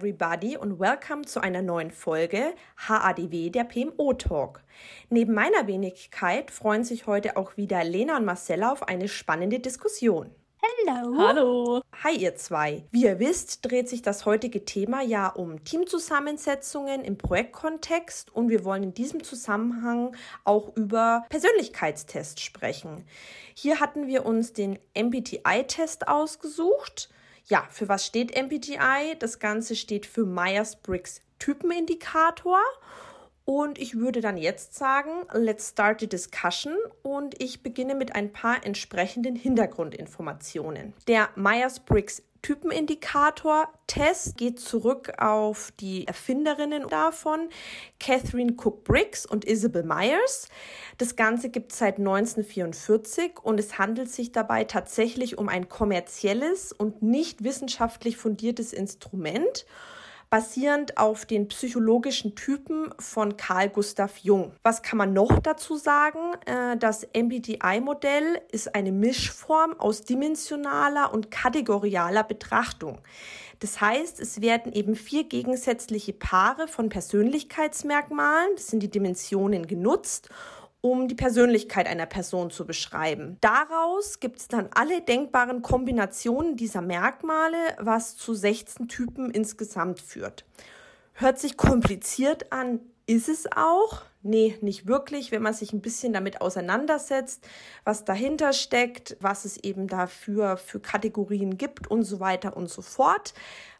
everybody und welcome zu einer neuen Folge HADW der PMO Talk. Neben meiner Wenigkeit freuen sich heute auch wieder Lena und Marcella auf eine spannende Diskussion. Hallo. Hallo. Hi ihr zwei. Wie ihr wisst, dreht sich das heutige Thema ja um Teamzusammensetzungen im Projektkontext und wir wollen in diesem Zusammenhang auch über Persönlichkeitstests sprechen. Hier hatten wir uns den MBTI-Test ausgesucht. Ja, für was steht MBTI? Das Ganze steht für Myers-Briggs Typenindikator. Und ich würde dann jetzt sagen, let's start the discussion und ich beginne mit ein paar entsprechenden Hintergrundinformationen. Der Myers-Briggs Typenindikator-Test geht zurück auf die Erfinderinnen davon, Catherine Cook Briggs und Isabel Myers. Das Ganze gibt es seit 1944 und es handelt sich dabei tatsächlich um ein kommerzielles und nicht wissenschaftlich fundiertes Instrument basierend auf den psychologischen Typen von Carl Gustav Jung. Was kann man noch dazu sagen? Äh, das MBTI-Modell ist eine Mischform aus dimensionaler und kategorialer Betrachtung. Das heißt, es werden eben vier gegensätzliche Paare von Persönlichkeitsmerkmalen, das sind die Dimensionen, genutzt um die Persönlichkeit einer Person zu beschreiben. Daraus gibt es dann alle denkbaren Kombinationen dieser Merkmale, was zu 16 Typen insgesamt führt. Hört sich kompliziert an, ist es auch. Nee, nicht wirklich, wenn man sich ein bisschen damit auseinandersetzt, was dahinter steckt, was es eben dafür für Kategorien gibt und so weiter und so fort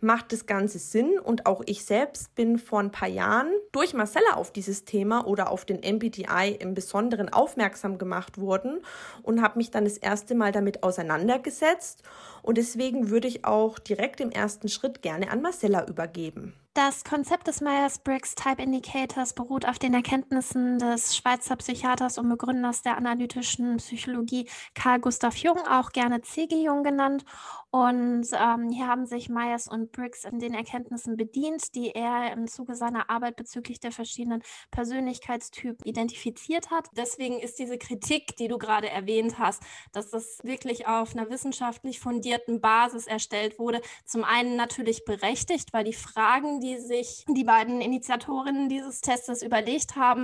macht das Ganze Sinn. Und auch ich selbst bin vor ein paar Jahren durch Marcella auf dieses Thema oder auf den MBTI im Besonderen aufmerksam gemacht worden und habe mich dann das erste Mal damit auseinandergesetzt. Und deswegen würde ich auch direkt im ersten Schritt gerne an Marcella übergeben. Das Konzept des Myers-Briggs Type Indicators beruht auf den Erkenntnissen des Schweizer Psychiaters und Begründers der analytischen Psychologie Carl Gustav Jung, auch gerne C.G. Jung genannt. Und ähm, hier haben sich Myers und Briggs in den Erkenntnissen bedient, die er im Zuge seiner Arbeit bezüglich der verschiedenen Persönlichkeitstypen identifiziert hat. Deswegen ist diese Kritik, die du gerade erwähnt hast, dass das wirklich auf einer wissenschaftlich fundierten Basis erstellt wurde, zum einen natürlich berechtigt, weil die Fragen, die sich die beiden Initiatorinnen dieses Testes überlegt haben,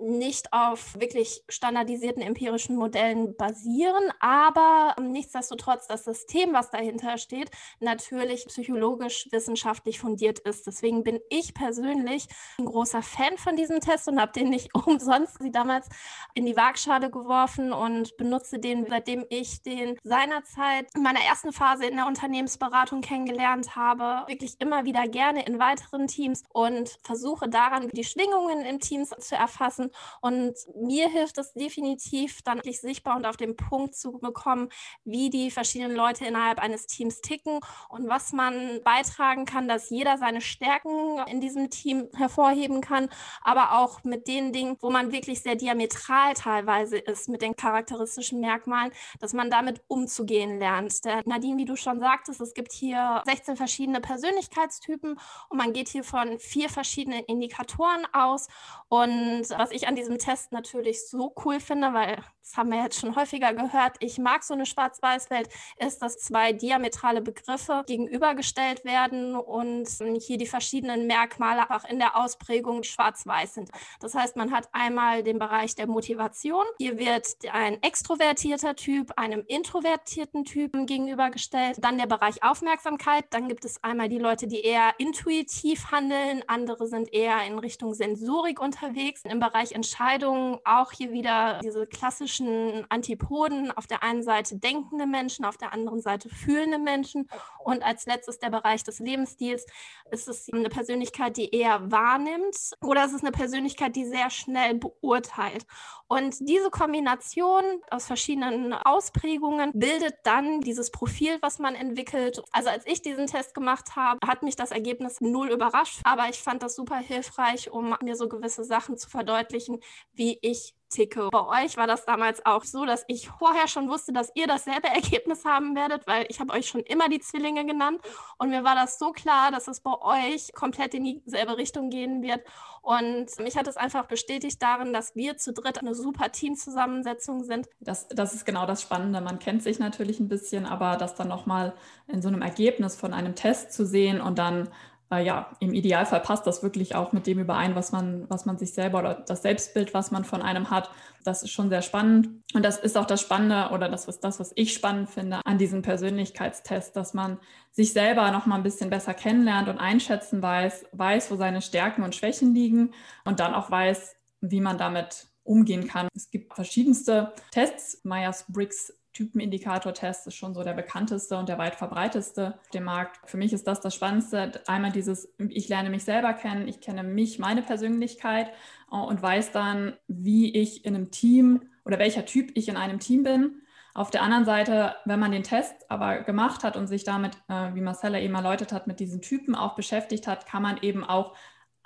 nicht auf wirklich standardisierten empirischen Modellen basieren, aber nichtsdestotrotz das System, was dahinter dahinter steht, natürlich psychologisch wissenschaftlich fundiert ist. Deswegen bin ich persönlich ein großer Fan von diesem Test und habe den nicht umsonst sie damals in die Waagschale geworfen und benutze den, seitdem ich den seinerzeit in meiner ersten Phase in der Unternehmensberatung kennengelernt habe, wirklich immer wieder gerne in weiteren Teams und versuche daran die Schwingungen in Teams zu erfassen. Und mir hilft es definitiv, dann wirklich sichtbar und auf den Punkt zu bekommen, wie die verschiedenen Leute innerhalb eines Teams ticken und was man beitragen kann, dass jeder seine Stärken in diesem Team hervorheben kann, aber auch mit den Dingen, wo man wirklich sehr diametral teilweise ist mit den charakteristischen Merkmalen, dass man damit umzugehen lernt. Der Nadine, wie du schon sagtest, es gibt hier 16 verschiedene Persönlichkeitstypen und man geht hier von vier verschiedenen Indikatoren aus. Und was ich an diesem Test natürlich so cool finde, weil das haben wir jetzt schon häufiger gehört, ich mag so eine Schwarz-Weiß-Welt, ist, dass zwei diametral diametrale Begriffe gegenübergestellt werden und hier die verschiedenen Merkmale auch in der Ausprägung schwarz-weiß sind. Das heißt, man hat einmal den Bereich der Motivation. Hier wird ein extrovertierter Typ einem introvertierten Typen gegenübergestellt. Dann der Bereich Aufmerksamkeit. Dann gibt es einmal die Leute, die eher intuitiv handeln. Andere sind eher in Richtung Sensorik unterwegs. Im Bereich Entscheidungen auch hier wieder diese klassischen Antipoden. Auf der einen Seite denkende Menschen, auf der anderen Seite fühlende fühlende Menschen. Und als letztes der Bereich des Lebensstils. Ist es eine Persönlichkeit, die eher wahrnimmt oder ist es eine Persönlichkeit, die sehr schnell beurteilt? Und diese Kombination aus verschiedenen Ausprägungen bildet dann dieses Profil, was man entwickelt. Also als ich diesen Test gemacht habe, hat mich das Ergebnis null überrascht, aber ich fand das super hilfreich, um mir so gewisse Sachen zu verdeutlichen, wie ich ticke. Bei euch war das damals auch so, dass ich vorher schon wusste, dass ihr dasselbe Ergebnis haben werdet, weil ich habe euch schon immer die Zwillinge genannt und mir war das so klar, dass es bei euch komplett in dieselbe Richtung gehen wird und mich hat es einfach bestätigt darin, dass wir zu dritt eine super Teamzusammensetzung sind. Das, das ist genau das Spannende. Man kennt sich natürlich ein bisschen, aber das dann nochmal in so einem Ergebnis von einem Test zu sehen und dann äh, ja, im Idealfall passt das wirklich auch mit dem überein, was man, was man sich selber oder das Selbstbild, was man von einem hat. Das ist schon sehr spannend. Und das ist auch das Spannende oder das ist das, was ich spannend finde an diesem Persönlichkeitstest, dass man sich selber noch mal ein bisschen besser kennenlernt und einschätzen weiß, weiß, wo seine Stärken und Schwächen liegen und dann auch weiß, wie man damit umgehen kann. Es gibt verschiedenste Tests. Myers-Briggs Typenindikator-Test ist schon so der bekannteste und der weit verbreiteste auf dem Markt. Für mich ist das das Spannendste. Einmal dieses, ich lerne mich selber kennen, ich kenne mich, meine Persönlichkeit äh, und weiß dann, wie ich in einem Team oder welcher Typ ich in einem Team bin. Auf der anderen Seite, wenn man den Test aber gemacht hat und sich damit, äh, wie Marcella eben erläutert hat, mit diesen Typen auch beschäftigt hat, kann man eben auch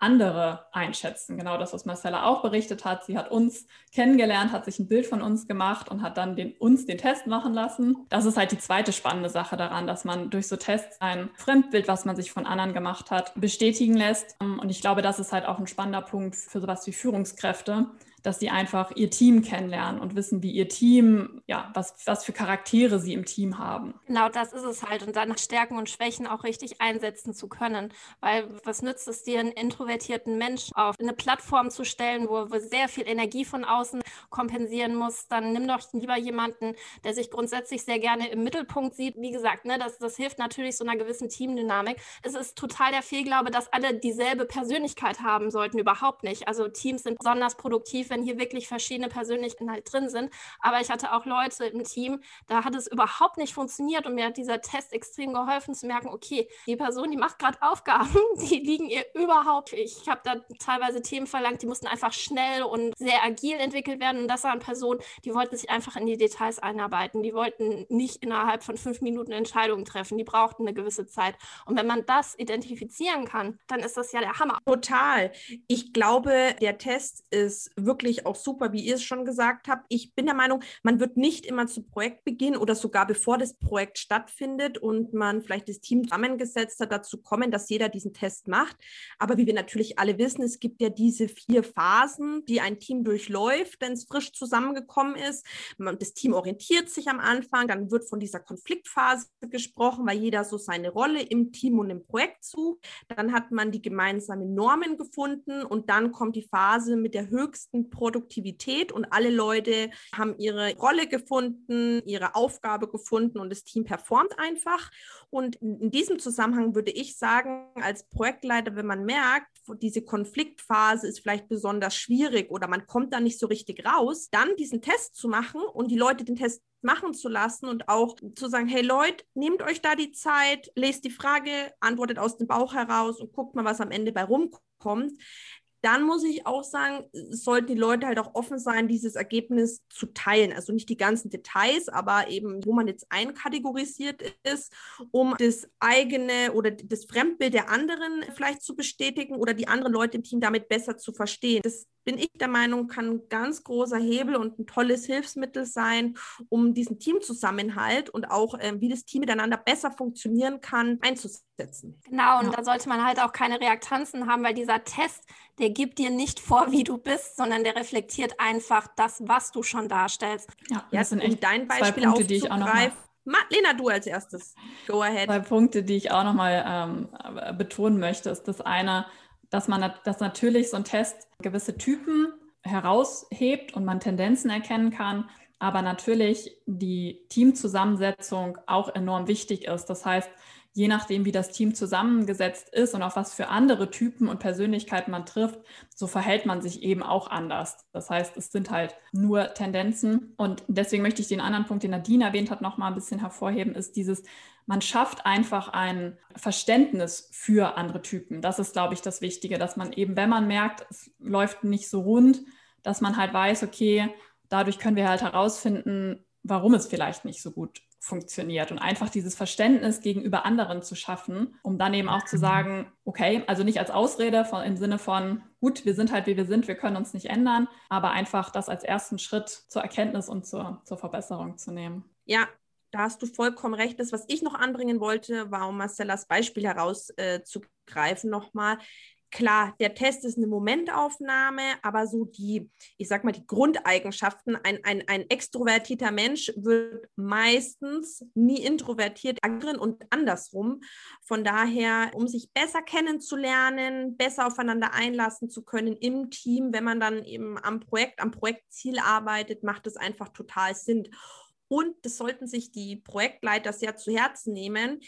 andere einschätzen. Genau das, was Marcella auch berichtet hat. Sie hat uns kennengelernt, hat sich ein Bild von uns gemacht und hat dann den, uns den Test machen lassen. Das ist halt die zweite spannende Sache daran, dass man durch so Tests ein Fremdbild, was man sich von anderen gemacht hat, bestätigen lässt. Und ich glaube, das ist halt auch ein spannender Punkt für sowas wie Führungskräfte, dass sie einfach ihr Team kennenlernen und wissen, wie ihr Team, ja, was, was für Charaktere sie im Team haben. Genau, das ist es halt. Und dann Stärken und Schwächen auch richtig einsetzen zu können. Weil was nützt es dir, einen introvertierten Menschen auf eine Plattform zu stellen, wo, wo sehr viel Energie von außen kompensieren muss? Dann nimm doch lieber jemanden, der sich grundsätzlich sehr gerne im Mittelpunkt sieht. Wie gesagt, ne, das, das hilft natürlich so einer gewissen Teamdynamik. Es ist total der Fehlglaube, dass alle dieselbe Persönlichkeit haben sollten. Überhaupt nicht. Also Teams sind besonders produktiv, wenn hier wirklich verschiedene Persönlichkeiten halt drin sind. Aber ich hatte auch Leute im Team, da hat es überhaupt nicht funktioniert und mir hat dieser Test extrem geholfen zu merken, okay, die Person, die macht gerade Aufgaben, die liegen ihr überhaupt. Ich habe da teilweise Themen verlangt, die mussten einfach schnell und sehr agil entwickelt werden. Und das waren Personen, die wollten sich einfach in die Details einarbeiten. Die wollten nicht innerhalb von fünf Minuten Entscheidungen treffen. Die brauchten eine gewisse Zeit. Und wenn man das identifizieren kann, dann ist das ja der Hammer. Total. Ich glaube, der Test ist wirklich auch super, wie ihr es schon gesagt habt. Ich bin der Meinung, man wird nicht immer zu Projektbeginn oder sogar bevor das Projekt stattfindet und man vielleicht das Team zusammengesetzt hat, dazu kommen, dass jeder diesen Test macht. Aber wie wir natürlich alle wissen, es gibt ja diese vier Phasen, die ein Team durchläuft, wenn es frisch zusammengekommen ist. Das Team orientiert sich am Anfang, dann wird von dieser Konfliktphase gesprochen, weil jeder so seine Rolle im Team und im Projekt zu. Dann hat man die gemeinsamen Normen gefunden und dann kommt die Phase mit der höchsten Produktivität und alle Leute haben ihre Rolle gefunden, ihre Aufgabe gefunden und das Team performt einfach. Und in diesem Zusammenhang würde ich sagen, als Projektleiter, wenn man merkt, diese Konfliktphase ist vielleicht besonders schwierig oder man kommt da nicht so richtig raus, dann diesen Test zu machen und die Leute den Test machen zu lassen und auch zu sagen, hey Leute, nehmt euch da die Zeit, lest die Frage, antwortet aus dem Bauch heraus und guckt mal, was am Ende bei rumkommt dann muss ich auch sagen, sollten die Leute halt auch offen sein, dieses Ergebnis zu teilen. Also nicht die ganzen Details, aber eben, wo man jetzt einkategorisiert ist, um das eigene oder das Fremdbild der anderen vielleicht zu bestätigen oder die anderen Leute im Team damit besser zu verstehen. Das bin ich der Meinung, kann ein ganz großer Hebel und ein tolles Hilfsmittel sein, um diesen Teamzusammenhalt und auch, äh, wie das Team miteinander besser funktionieren kann, einzusetzen. Genau, und ja. da sollte man halt auch keine Reaktanzen haben, weil dieser Test, der gibt dir nicht vor, wie du bist, sondern der reflektiert einfach das, was du schon darstellst. Ja, das sind echt dein Beispiel Punkte, die ich auch noch mal Lena, du als erstes. Go ahead. Zwei Punkte, die ich auch nochmal ähm, betonen möchte, ist das eine, dass man dass natürlich so ein Test gewisse Typen heraushebt und man Tendenzen erkennen kann, aber natürlich die Teamzusammensetzung auch enorm wichtig ist. Das heißt, je nachdem, wie das Team zusammengesetzt ist und auf was für andere Typen und Persönlichkeiten man trifft, so verhält man sich eben auch anders. Das heißt, es sind halt nur Tendenzen. Und deswegen möchte ich den anderen Punkt, den Nadine erwähnt hat, noch mal ein bisschen hervorheben, ist dieses, man schafft einfach ein Verständnis für andere Typen. Das ist, glaube ich, das Wichtige, dass man eben, wenn man merkt, es läuft nicht so rund, dass man halt weiß, okay, dadurch können wir halt herausfinden, warum es vielleicht nicht so gut funktioniert und einfach dieses Verständnis gegenüber anderen zu schaffen, um dann eben auch zu sagen, okay, also nicht als Ausrede von, im Sinne von, gut, wir sind halt wie wir sind, wir können uns nicht ändern, aber einfach das als ersten Schritt zur Erkenntnis und zur, zur Verbesserung zu nehmen. Ja, da hast du vollkommen recht. Das, was ich noch anbringen wollte, war, um Marcellas Beispiel herauszugreifen, äh, nochmal klar, der Test ist eine Momentaufnahme, aber so die, ich sag mal, die Grundeigenschaften, ein, ein, ein extrovertierter Mensch wird meistens nie introvertiert agieren und andersrum. Von daher, um sich besser kennenzulernen, besser aufeinander einlassen zu können im Team, wenn man dann eben am Projekt, am Projektziel arbeitet, macht es einfach total Sinn. Und das sollten sich die Projektleiter sehr zu Herzen nehmen.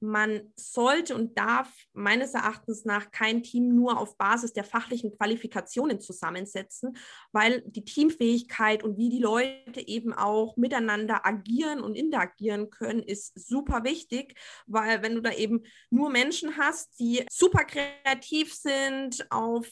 Man sollte und darf meines Erachtens nach kein Team nur auf Basis der fachlichen Qualifikationen zusammensetzen, weil die Teamfähigkeit und wie die Leute eben auch miteinander agieren und interagieren können, ist super wichtig, weil wenn du da eben nur Menschen hast, die super kreativ sind, auf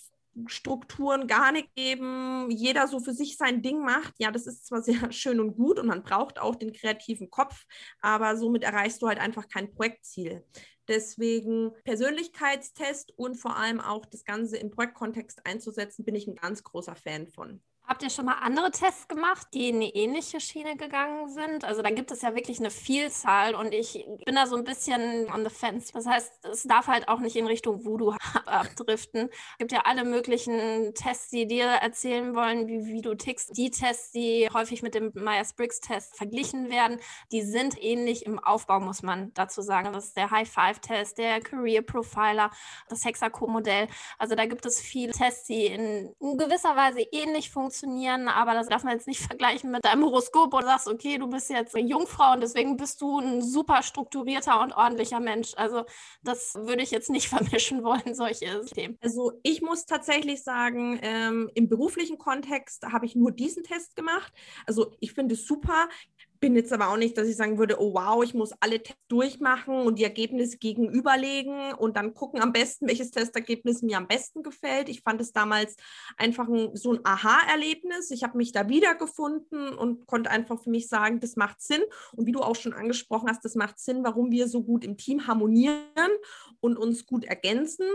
Strukturen gar nicht geben, jeder so für sich sein Ding macht. Ja, das ist zwar sehr schön und gut und man braucht auch den kreativen Kopf, aber somit erreichst du halt einfach kein Projektziel. Deswegen Persönlichkeitstest und vor allem auch das Ganze im Projektkontext einzusetzen, bin ich ein ganz großer Fan von. Habt ihr schon mal andere Tests gemacht, die in eine ähnliche Schiene gegangen sind? Also da gibt es ja wirklich eine Vielzahl und ich bin da so ein bisschen on the fence. Das heißt, es darf halt auch nicht in Richtung Voodoo abdriften. Es gibt ja alle möglichen Tests, die dir erzählen wollen, wie, wie du tickst. Die Tests, die häufig mit dem Myers-Briggs-Test verglichen werden, die sind ähnlich im Aufbau, muss man dazu sagen. Das ist der High-Five-Test, der Career Profiler, das Hexaco-Modell. Also da gibt es viele Tests, die in gewisser Weise ähnlich funktionieren funktionieren, aber das darf man jetzt nicht vergleichen mit deinem Horoskop oder sagst, okay, du bist jetzt eine Jungfrau und deswegen bist du ein super strukturierter und ordentlicher Mensch. Also das würde ich jetzt nicht vermischen wollen, solche Themen. Also ich muss tatsächlich sagen, ähm, im beruflichen Kontext habe ich nur diesen Test gemacht. Also ich finde es super bin jetzt aber auch nicht, dass ich sagen würde, oh wow, ich muss alle Tests durchmachen und die Ergebnisse gegenüberlegen und dann gucken am besten, welches Testergebnis mir am besten gefällt. Ich fand es damals einfach ein, so ein Aha-Erlebnis. Ich habe mich da wiedergefunden und konnte einfach für mich sagen, das macht Sinn. Und wie du auch schon angesprochen hast, das macht Sinn, warum wir so gut im Team harmonieren und uns gut ergänzen.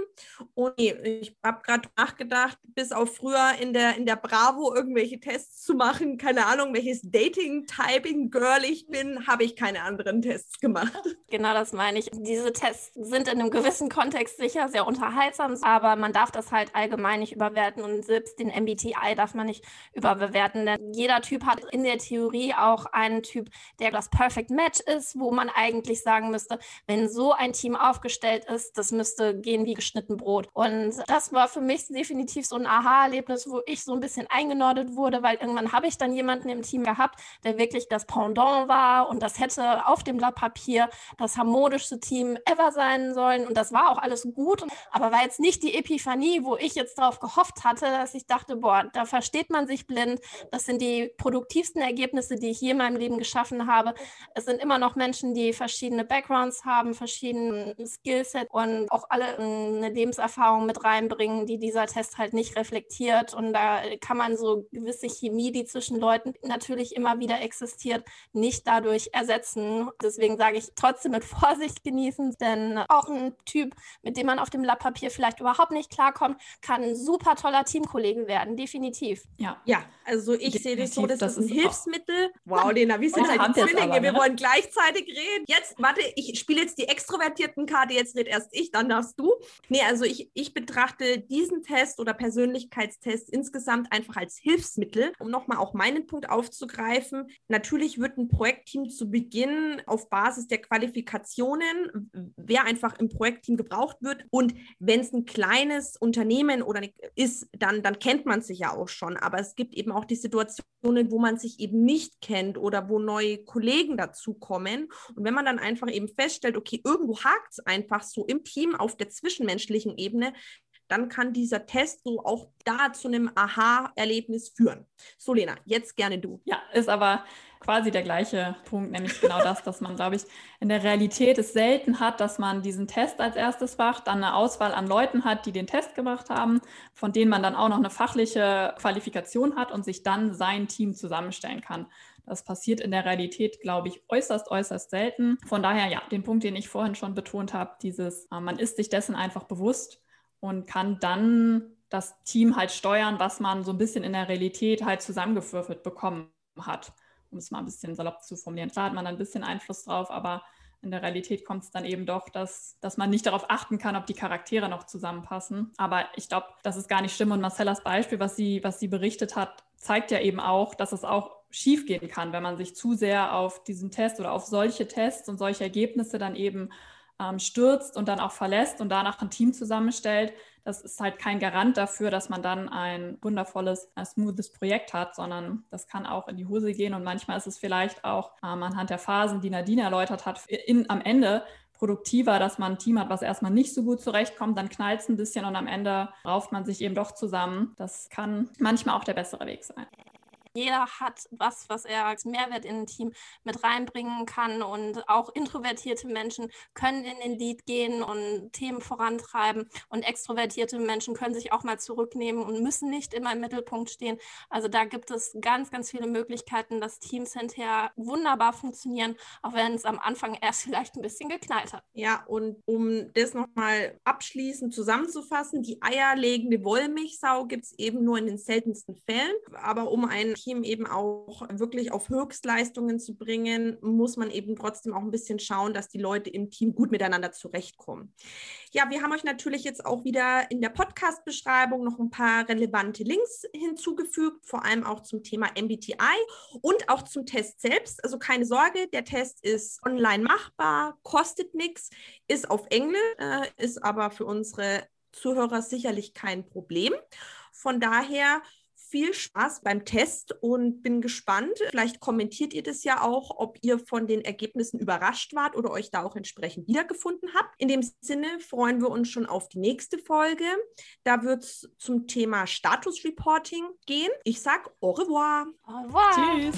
Und ich habe gerade nachgedacht, bis auf früher in der, in der Bravo irgendwelche Tests zu machen, keine Ahnung, welches Dating-Typing Girl ich bin, habe ich keine anderen Tests gemacht. Genau das meine ich. Diese Tests sind in einem gewissen Kontext sicher sehr unterhaltsam, aber man darf das halt allgemein nicht überwerten und selbst den MBTI darf man nicht überbewerten, denn jeder Typ hat in der Theorie auch einen Typ, der das Perfect Match ist, wo man eigentlich sagen müsste, wenn so ein Team aufgestellt ist, das müsste gehen wie geschnitten Brot. Und das war für mich definitiv so ein Aha-Erlebnis, wo ich so ein bisschen eingenordet wurde, weil irgendwann habe ich dann jemanden im Team gehabt, der wirklich das Pendant Pendant war und das hätte auf dem Blatt Papier das harmonischste Team ever sein sollen. Und das war auch alles gut, aber war jetzt nicht die Epiphanie, wo ich jetzt darauf gehofft hatte, dass ich dachte, boah, da versteht man sich blind, das sind die produktivsten Ergebnisse, die ich je in meinem Leben geschaffen habe. Es sind immer noch Menschen, die verschiedene Backgrounds haben, verschiedene Skillsets und auch alle eine Lebenserfahrung mit reinbringen, die dieser Test halt nicht reflektiert. Und da kann man so gewisse Chemie, die zwischen Leuten natürlich immer wieder existiert, nicht dadurch ersetzen. Deswegen sage ich trotzdem mit Vorsicht genießen, denn auch ein Typ, mit dem man auf dem Blattpapier vielleicht überhaupt nicht klarkommt, kann ein super toller Teamkollege werden, definitiv. Ja, ja also ich sehe das so, das, das ist ein Hilfsmittel. Wow, Lena, wir sind halt Zwillinge, aber, ne? wir wollen gleichzeitig reden. Jetzt, warte, ich spiele jetzt die extrovertierten Karte, jetzt red erst ich, dann darfst du. Nee, also ich, ich betrachte diesen Test oder Persönlichkeitstest insgesamt einfach als Hilfsmittel, um nochmal auch meinen Punkt aufzugreifen. Natürlich wird ein Projektteam zu Beginn auf Basis der Qualifikationen, wer einfach im Projektteam gebraucht wird. Und wenn es ein kleines Unternehmen oder ist, dann, dann kennt man sich ja auch schon. Aber es gibt eben auch die Situationen, wo man sich eben nicht kennt oder wo neue Kollegen dazukommen. Und wenn man dann einfach eben feststellt, okay, irgendwo hakt es einfach so im Team auf der zwischenmenschlichen Ebene, dann kann dieser Test so auch da zu einem Aha-Erlebnis führen. So, Lena, jetzt gerne du. Ja, ist aber quasi der gleiche Punkt, nämlich genau das, dass man, glaube ich, in der Realität es selten hat, dass man diesen Test als erstes macht, dann eine Auswahl an Leuten hat, die den Test gemacht haben, von denen man dann auch noch eine fachliche Qualifikation hat und sich dann sein Team zusammenstellen kann. Das passiert in der Realität, glaube ich, äußerst, äußerst selten. Von daher, ja, den Punkt, den ich vorhin schon betont habe, dieses, äh, man ist sich dessen einfach bewusst und kann dann das Team halt steuern, was man so ein bisschen in der Realität halt zusammengewürfelt bekommen hat, um es mal ein bisschen salopp zu formulieren. Klar hat man ein bisschen Einfluss drauf, aber in der Realität kommt es dann eben doch, dass, dass man nicht darauf achten kann, ob die Charaktere noch zusammenpassen. Aber ich glaube, das ist gar nicht schlimm. Und Marcellas Beispiel, was sie, was sie berichtet hat, zeigt ja eben auch, dass es auch schiefgehen kann, wenn man sich zu sehr auf diesen Test oder auf solche Tests und solche Ergebnisse dann eben ähm, stürzt und dann auch verlässt und danach ein Team zusammenstellt. Das ist halt kein Garant dafür, dass man dann ein wundervolles, ein smoothes Projekt hat, sondern das kann auch in die Hose gehen und manchmal ist es vielleicht auch ähm, anhand der Phasen, die Nadine erläutert hat, in, am Ende produktiver, dass man ein Team hat, was erstmal nicht so gut zurechtkommt, dann knallt es ein bisschen und am Ende rauft man sich eben doch zusammen. Das kann manchmal auch der bessere Weg sein jeder hat was, was er als Mehrwert in ein Team mit reinbringen kann. Und auch introvertierte Menschen können in den Lead gehen und Themen vorantreiben. Und extrovertierte Menschen können sich auch mal zurücknehmen und müssen nicht immer im Mittelpunkt stehen. Also da gibt es ganz, ganz viele Möglichkeiten, dass Teams hinterher wunderbar funktionieren, auch wenn es am Anfang erst vielleicht ein bisschen geknallt hat. Ja, und um das nochmal abschließend zusammenzufassen, die eierlegende Wollmilchsau gibt es eben nur in den seltensten Fällen. Aber um ein Team eben auch wirklich auf Höchstleistungen zu bringen, muss man eben trotzdem auch ein bisschen schauen, dass die Leute im Team gut miteinander zurechtkommen. Ja, wir haben euch natürlich jetzt auch wieder in der Podcast-Beschreibung noch ein paar relevante Links hinzugefügt, vor allem auch zum Thema MBTI und auch zum Test selbst. Also keine Sorge, der Test ist online machbar, kostet nichts, ist auf Englisch, äh, ist aber für unsere Zuhörer sicherlich kein Problem. Von daher viel Spaß beim Test und bin gespannt. Vielleicht kommentiert ihr das ja auch, ob ihr von den Ergebnissen überrascht wart oder euch da auch entsprechend wiedergefunden habt. In dem Sinne freuen wir uns schon auf die nächste Folge. Da wird es zum Thema Status Reporting gehen. Ich sage au revoir. Au revoir. Tschüss.